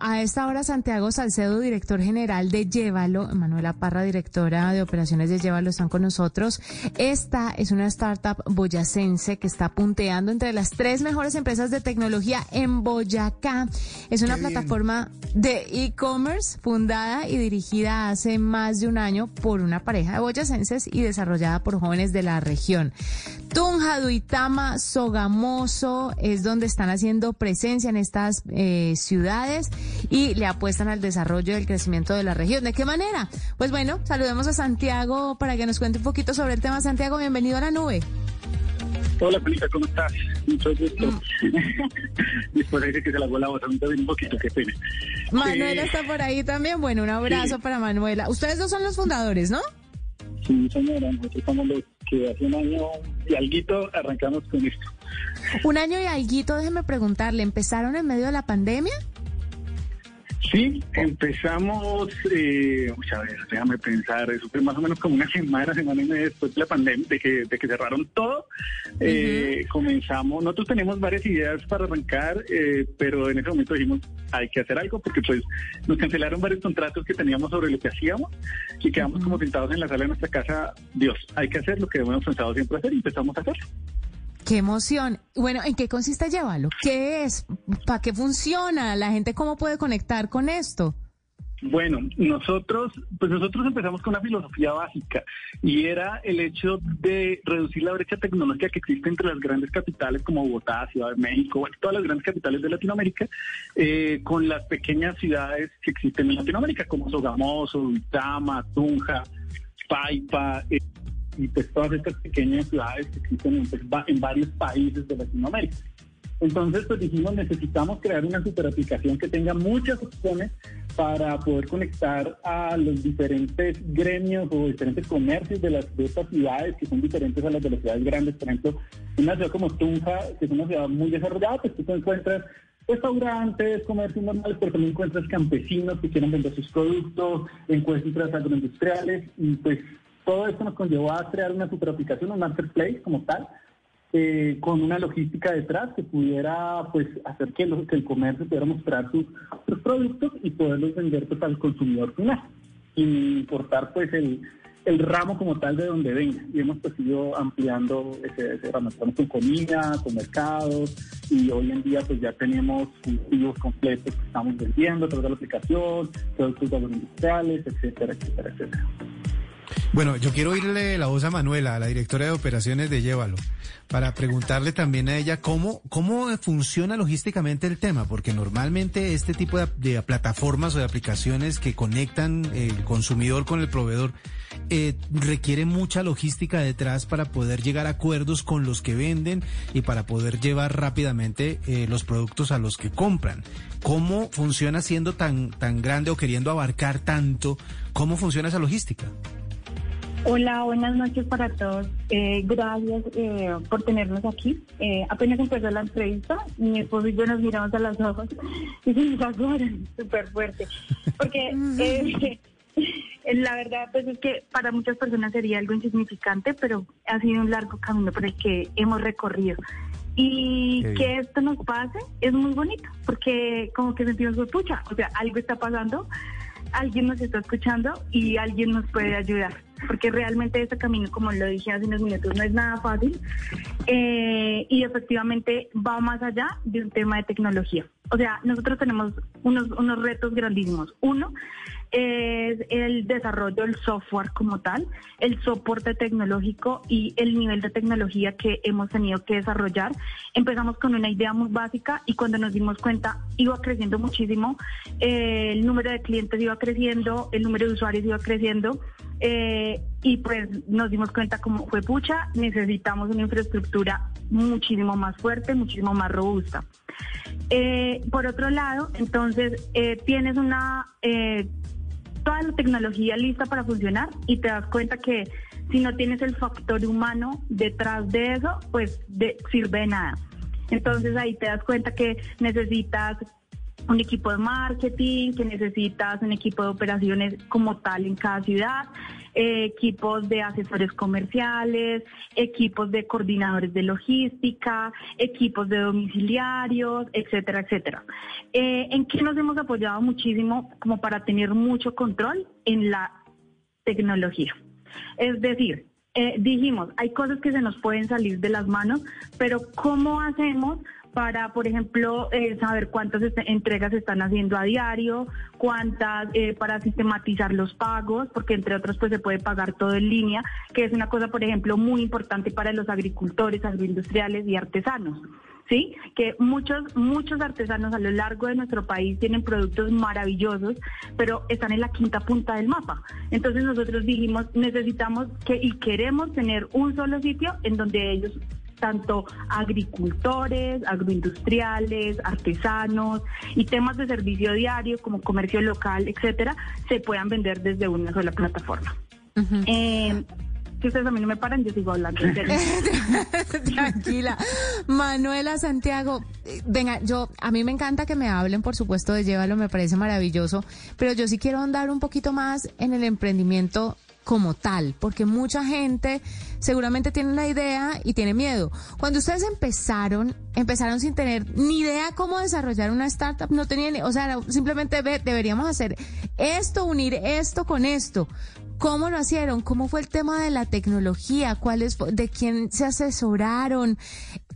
a esta hora Santiago Salcedo, director general de Llévalo, Manuela Parra, directora de operaciones de Llévalo, están con nosotros. Esta es una startup boyacense que está punteando entre las tres mejores empresas de tecnología en Boyacá. Es una plataforma de e-commerce fundada y dirigida hace más de un año por una pareja de boyacenses y desarrollada por jóvenes de la región. Tunja, Duitama, Sogamoso es donde están haciendo presencia en estas eh, ciudades y le apuestan al desarrollo y el crecimiento de la región. ¿De qué manera? Pues bueno, saludemos a Santiago para que nos cuente un poquito sobre el tema. Santiago, bienvenido a la nube. Hola, Felipe, ¿cómo estás? Mucho gusto. Mm. Que se la la voz, un poquito, qué pena. Manuela está por ahí también. Bueno, un abrazo para Manuela. Ustedes dos son los fundadores, ¿no? Sí, señora. Nosotros somos los que hace un año y alguito arrancamos con esto. Un año y alguito, déjeme preguntarle, ¿empezaron en medio de la pandemia? Sí, empezamos, eh, a ver, déjame pensar, eso fue más o menos como una semana, semana y media después de la pandemia, de que, de que cerraron todo. Eh, comenzamos, nosotros tenemos varias ideas para arrancar, eh, pero en ese momento dijimos, hay que hacer algo, porque pues nos cancelaron varios contratos que teníamos sobre lo que hacíamos y quedamos como sentados en la sala de nuestra casa, Dios, hay que hacer lo que hemos pensado siempre hacer y empezamos a hacerlo. Qué emoción. Bueno, ¿en qué consiste Llévalo? ¿Qué es? ¿Para qué funciona? ¿La gente cómo puede conectar con esto? Bueno, nosotros, pues nosotros empezamos con una filosofía básica y era el hecho de reducir la brecha tecnológica que existe entre las grandes capitales como Bogotá, Ciudad de México, todas las grandes capitales de Latinoamérica, eh, con las pequeñas ciudades que existen en Latinoamérica como Sogamoso, Itama, Tunja, Paipa. Eh, y pues todas estas pequeñas ciudades que existen en, pues, en varios países de Latinoamérica. Entonces, pues dijimos, necesitamos crear una super aplicación que tenga muchas opciones para poder conectar a los diferentes gremios o diferentes comercios de, las, de estas ciudades que son diferentes a las de las ciudades grandes. Por ejemplo, una ciudad como Tunja, que es una ciudad muy desarrollada, pues tú encuentras restaurantes, comercios normales, pero también encuentras campesinos que quieren vender sus productos, encuentras agroindustriales y pues todo esto nos conllevó a crear una super aplicación, un marketplace como tal, eh, con una logística detrás que pudiera pues hacer que, el comercio pudiera mostrar sus, productos y poderlos vender pues, al consumidor final, sin importar pues el, ramo como tal de donde venga. Y hemos pues ampliando ese, ramo. Estamos con comida, con mercados y hoy en día pues ya tenemos cultivos completos que estamos vendiendo a través de la aplicación, productos agroindustriales, etcétera, etcétera, etcétera. Bueno, yo quiero oírle la voz a Manuela, la directora de operaciones de Llévalo, para preguntarle también a ella cómo, cómo funciona logísticamente el tema, porque normalmente este tipo de, plataformas o de aplicaciones que conectan el consumidor con el proveedor eh, requiere mucha logística detrás para poder llegar a acuerdos con los que venden y para poder llevar rápidamente eh, los productos a los que compran. ¿Cómo funciona siendo tan, tan grande o queriendo abarcar tanto? ¿Cómo funciona esa logística? Hola, buenas noches para todos. Eh, gracias eh, por tenernos aquí. Eh, apenas empezó la entrevista, mi esposo y yo nos miramos a los ojos y se nos súper fuerte. Porque la verdad pues es que para muchas personas sería algo insignificante, pero ha sido un largo camino por el que hemos recorrido. Y que esto nos pase es muy bonito, porque como que sentimos, pucha, o sea, algo está pasando, alguien nos está escuchando y alguien nos puede ayudar porque realmente este camino, como lo dije hace unos minutos, no es nada fácil eh, y efectivamente va más allá de un tema de tecnología. O sea, nosotros tenemos unos, unos retos grandísimos. Uno es el desarrollo del software como tal, el soporte tecnológico y el nivel de tecnología que hemos tenido que desarrollar. Empezamos con una idea muy básica y cuando nos dimos cuenta iba creciendo muchísimo, eh, el número de clientes iba creciendo, el número de usuarios iba creciendo. Eh, y pues nos dimos cuenta como fue pucha, necesitamos una infraestructura muchísimo más fuerte, muchísimo más robusta. Eh, por otro lado, entonces eh, tienes una eh, toda la tecnología lista para funcionar y te das cuenta que si no tienes el factor humano detrás de eso, pues sirve de nada. Entonces ahí te das cuenta que necesitas un equipo de marketing, que necesitas un equipo de operaciones como tal en cada ciudad, equipos de asesores comerciales, equipos de coordinadores de logística, equipos de domiciliarios, etcétera, etcétera. Eh, ¿En qué nos hemos apoyado muchísimo como para tener mucho control en la tecnología? Es decir, eh, dijimos, hay cosas que se nos pueden salir de las manos, pero ¿cómo hacemos para, por ejemplo, eh, saber cuántas entregas se están haciendo a diario, cuántas eh, para sistematizar los pagos, porque entre otros pues se puede pagar todo en línea, que es una cosa, por ejemplo, muy importante para los agricultores, agroindustriales y artesanos. ¿sí? Que muchos, muchos artesanos a lo largo de nuestro país tienen productos maravillosos, pero están en la quinta punta del mapa. Entonces nosotros dijimos, necesitamos que y queremos tener un solo sitio en donde ellos tanto agricultores, agroindustriales, artesanos y temas de servicio diario como comercio local, etcétera, se puedan vender desde una sola plataforma. Eh, que ustedes a mí no me paran, yo sigo hablando. Tranquila. Manuela Santiago, eh, venga, yo, a mí me encanta que me hablen, por supuesto, de Llévalo, me parece maravilloso, pero yo sí quiero andar un poquito más en el emprendimiento como tal, porque mucha gente seguramente tiene una idea y tiene miedo. Cuando ustedes empezaron, empezaron sin tener ni idea cómo desarrollar una startup, no tenían, o sea, simplemente deberíamos hacer esto, unir esto con esto. ¿Cómo lo hicieron? ¿Cómo fue el tema de la tecnología? ¿Cuáles, de quién se asesoraron?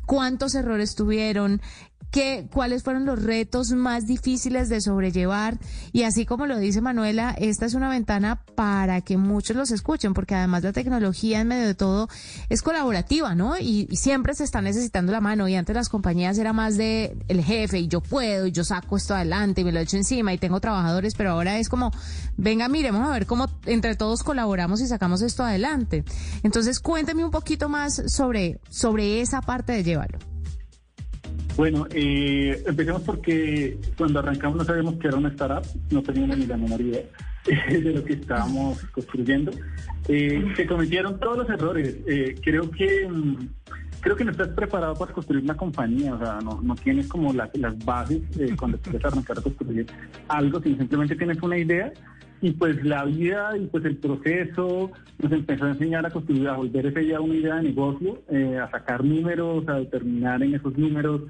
¿Cuántos errores tuvieron? ¿Qué, ¿Cuáles fueron los retos más difíciles de sobrellevar? Y así como lo dice Manuela, esta es una ventana para que muchos los escuchen, porque además la tecnología en medio de todo es colaborativa, ¿no? Y, siempre se está necesitando la mano. Y antes las compañías era más de el jefe y yo puedo y yo saco esto adelante y me lo echo encima y tengo trabajadores, pero ahora es como, venga, miremos a ver cómo entre todos colaboramos y sacamos esto adelante. Entonces, cuénteme un poquito más sobre, sobre esa parte de llevarlo. Bueno, eh, empecemos porque cuando arrancamos no sabíamos que era una startup, no teníamos ni la menor idea de lo que estábamos construyendo. Eh, se cometieron todos los errores. Eh, creo que mm, creo que no estás preparado para construir una compañía, o sea, no, no tienes como las bases cuando quieres arrancar a construir algo, sino simplemente tienes una idea y pues la vida y pues el proceso nos empezó a enseñar a construir, a volver esa idea una idea de negocio, a sacar números, a determinar en esos números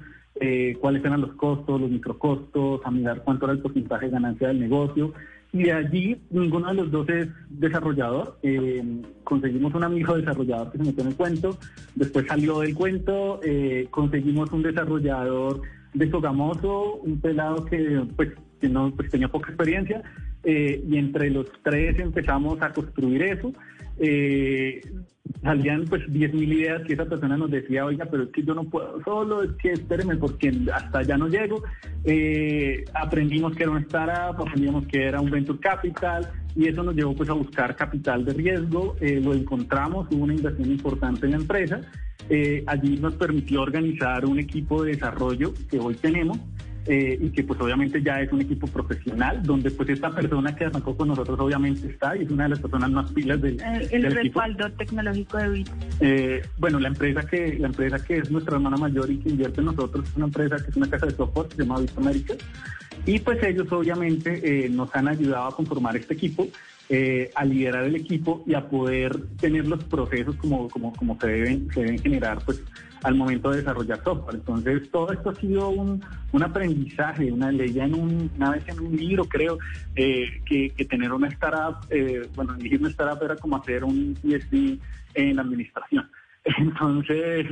eh, cuáles eran los costos, los microcostos, a mirar cuánto era el porcentaje de ganancia del negocio. Y de allí ninguno de los dos es desarrollador. Eh, conseguimos un amigo desarrollador que se metió en el cuento, después salió del cuento, eh, conseguimos un desarrollador de Sogamoso, un pelado que pues que no pues, tenía poca experiencia, y entre los tres empezamos a construir eso. Eh, salían pues 10.000 ideas que esa persona nos decía, oiga, pero es que yo no puedo solo, es que espéreme porque hasta allá no llego. Eh, aprendimos que era una startup, aprendimos que era un venture capital y eso nos llevó pues a buscar capital de riesgo, eh, lo encontramos, hubo una inversión importante en la empresa, allí nos permitió organizar un equipo de desarrollo que hoy tenemos. Eh, y que pues obviamente ya es un equipo profesional, donde pues esta persona que arrancó con nosotros obviamente está y es una de las personas más pilas del, el, respaldo tecnológico de Bit. Eh, bueno, la empresa que la empresa que es nuestra hermana mayor y que invierte en nosotros es una empresa que es una casa de software que se llama Bit America y pues ellos obviamente eh, nos han ayudado a conformar este equipo eh, a liderar el equipo y a poder tener los procesos como, como, como se, deben, se deben generar pues, al momento de desarrollar software. Entonces, todo esto ha sido un, un aprendizaje, una ley en un, una vez en un libro, creo, eh, que, que, tener una startup, eh, bueno, elegir una startup era como hacer un PhD en administración. Entonces,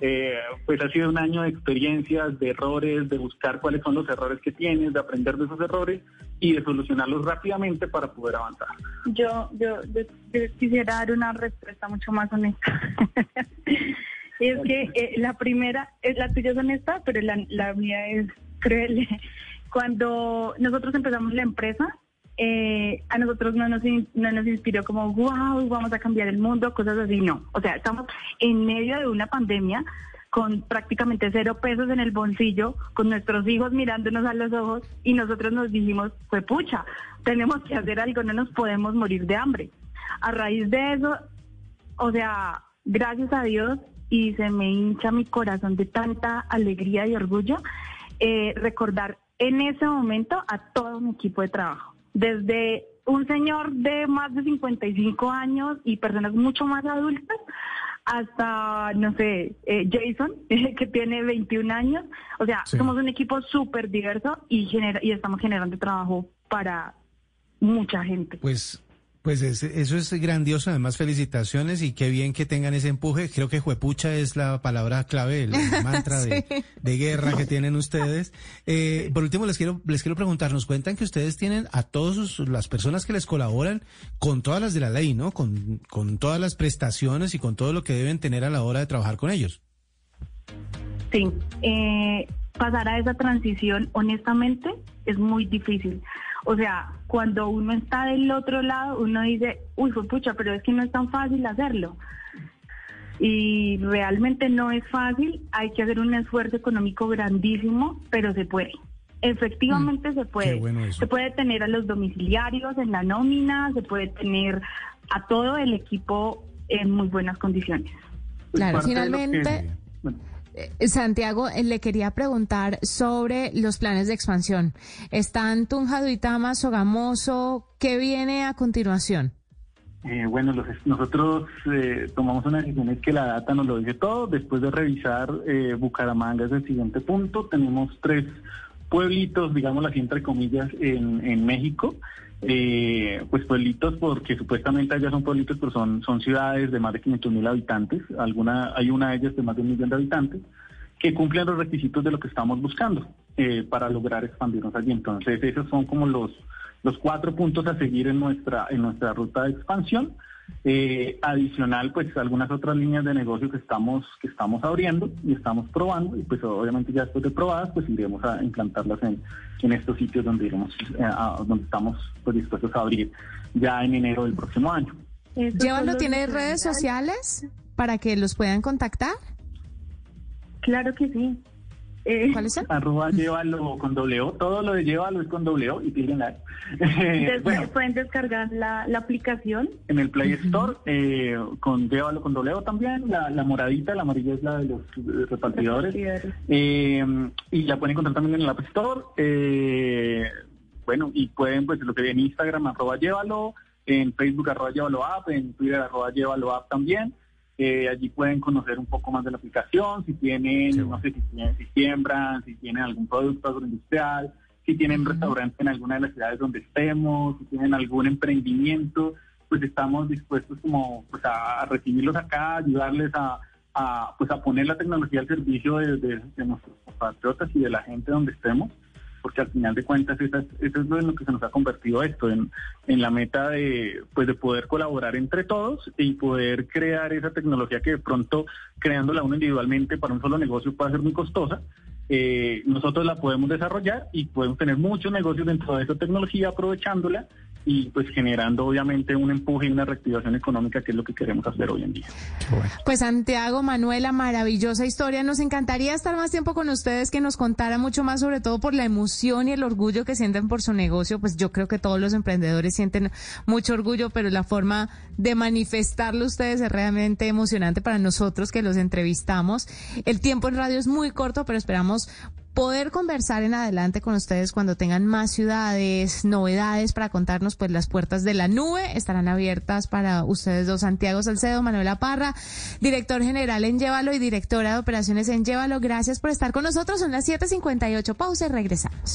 eh, pues ha sido un año de experiencias, de errores, de buscar cuáles son los errores que tienes, de aprender de esos errores y de solucionarlos rápidamente para poder avanzar. Yo, yo, quisiera dar una respuesta mucho más honesta. es que eh, la primera, es la tuya es honesta, pero la, la mía es cruel. Cuando nosotros empezamos la empresa, eh, a nosotros no nos, no nos inspiró como, wow, vamos a cambiar el mundo, cosas así, no. O sea, estamos en medio de una pandemia con prácticamente cero pesos en el bolsillo, con nuestros hijos mirándonos a los ojos y nosotros nos dijimos, pues pucha, tenemos que hacer algo, no nos podemos morir de hambre. A raíz de eso, o sea, gracias a Dios y se me hincha mi corazón de tanta alegría y orgullo, eh, recordar en ese momento a todo mi equipo de trabajo. Desde un señor de más de 55 años y personas mucho más adultas hasta, no sé, eh, Jason, que tiene 21 años. O sea, somos un equipo súper diverso y, genera y estamos generando trabajo para mucha gente. Pues pues eso es grandioso, además felicitaciones y qué bien que tengan ese empuje. Creo que juepucha es la palabra clave, el mantra de, guerra que tienen ustedes. Eh, por último, les quiero, les quiero preguntar, nos cuentan que ustedes tienen a todas las personas que les colaboran con todas las de la ley, ¿no? Con, con todas las prestaciones y con todo lo que deben tener a la hora de trabajar con ellos. Sí, eh, pasar a esa transición, honestamente, es muy difícil. O sea, cuando uno está del otro lado, uno dice, uy, fue pucha, pero es que no es tan fácil hacerlo. Y realmente no es fácil, hay que hacer un esfuerzo económico grandísimo, pero se puede. Efectivamente mm, se puede. se puede tener a los domiciliarios en la nómina, se puede tener a todo el equipo en muy buenas condiciones. Claro, finalmente... Santiago, eh, le quería preguntar sobre los planes de expansión. ¿Están Tunja, Duitama, Sogamoso? ¿Qué viene a continuación? Eh, bueno, nosotros tomamos una decisión es que la data nos lo dice todo. Después de revisar Bucaramanga es el siguiente punto. Tenemos tres pueblitos, digamos así entre comillas, en, México. Pues pueblitos porque supuestamente allá son pueblitos, pero son, son ciudades de más de 500 mil habitantes. Alguna, hay una de ellas de más de un millón de habitantes que cumplen los requisitos de lo que estamos buscando eh, para lograr expandirnos allí. Entonces, esos son como los, los cuatro puntos a seguir en nuestra, en nuestra ruta de expansión. Eh, adicional, pues algunas otras líneas de negocio que estamos, que estamos abriendo y estamos probando, y pues obviamente ya después de probadas, pues iremos a implantarlas en, en estos sitios donde iremos, eh, donde estamos pues, dispuestos a abrir ya en enero del próximo año. Llévalo, ¿tiene redes sociales para que los puedan contactar? Claro que sí. Eh, ¿Cuál es? Arroba llévalo con doble O. Todo lo de llévalo es con doble O y tienen la. bueno, pueden descargar la, aplicación. En el Play Store, eh, con llévalo con doble O también. La, moradita, la amarilla es la de los eh, repartidores. Eh, y la pueden encontrar también en el App Store. bueno, y pueden, pues lo que ve en Instagram, arroba llévalo. En Facebook, arroba llévalo app. En Twitter, arroba llévalo app también. Eh, allí pueden conocer un poco más de la aplicación, si tienen, no sé, si, tienen, si siembran, si tienen algún producto agroindustrial, si tienen restaurante en alguna de las ciudades donde estemos, si tienen algún emprendimiento, pues estamos dispuestos como pues, a, recibirlos acá, ayudarles a, pues a poner la tecnología al servicio de, de nuestros compatriotas y de la gente donde estemos porque al final de cuentas eso es, lo que se nos ha convertido esto, en, la meta de, pues de poder colaborar entre todos y poder crear esa tecnología que de pronto creándola uno individualmente para un solo negocio puede ser muy costosa. Eh, nosotros la podemos desarrollar y podemos tener muchos negocios dentro de esa tecnología aprovechándola y pues generando obviamente un empuje y una reactivación económica que es lo que queremos hacer hoy en día. Pues Santiago, Manuela, maravillosa historia. Nos encantaría estar más tiempo con ustedes, que nos contara mucho más, sobre todo por la emoción y el orgullo que sienten por su negocio. Pues yo creo que todos los emprendedores sienten mucho orgullo, pero la forma de manifestarlo ustedes es realmente emocionante para nosotros que los entrevistamos. El tiempo en radio es muy corto, pero esperamos poder conversar en adelante con ustedes cuando tengan más ciudades, novedades para contarnos, pues las puertas de la nube estarán abiertas para ustedes dos, Santiago Salcedo, Manuela Parra, director general en Llévalo y directora de operaciones en Llévalo. Gracias por estar con nosotros. Son las 7:58. Pausa y regresamos.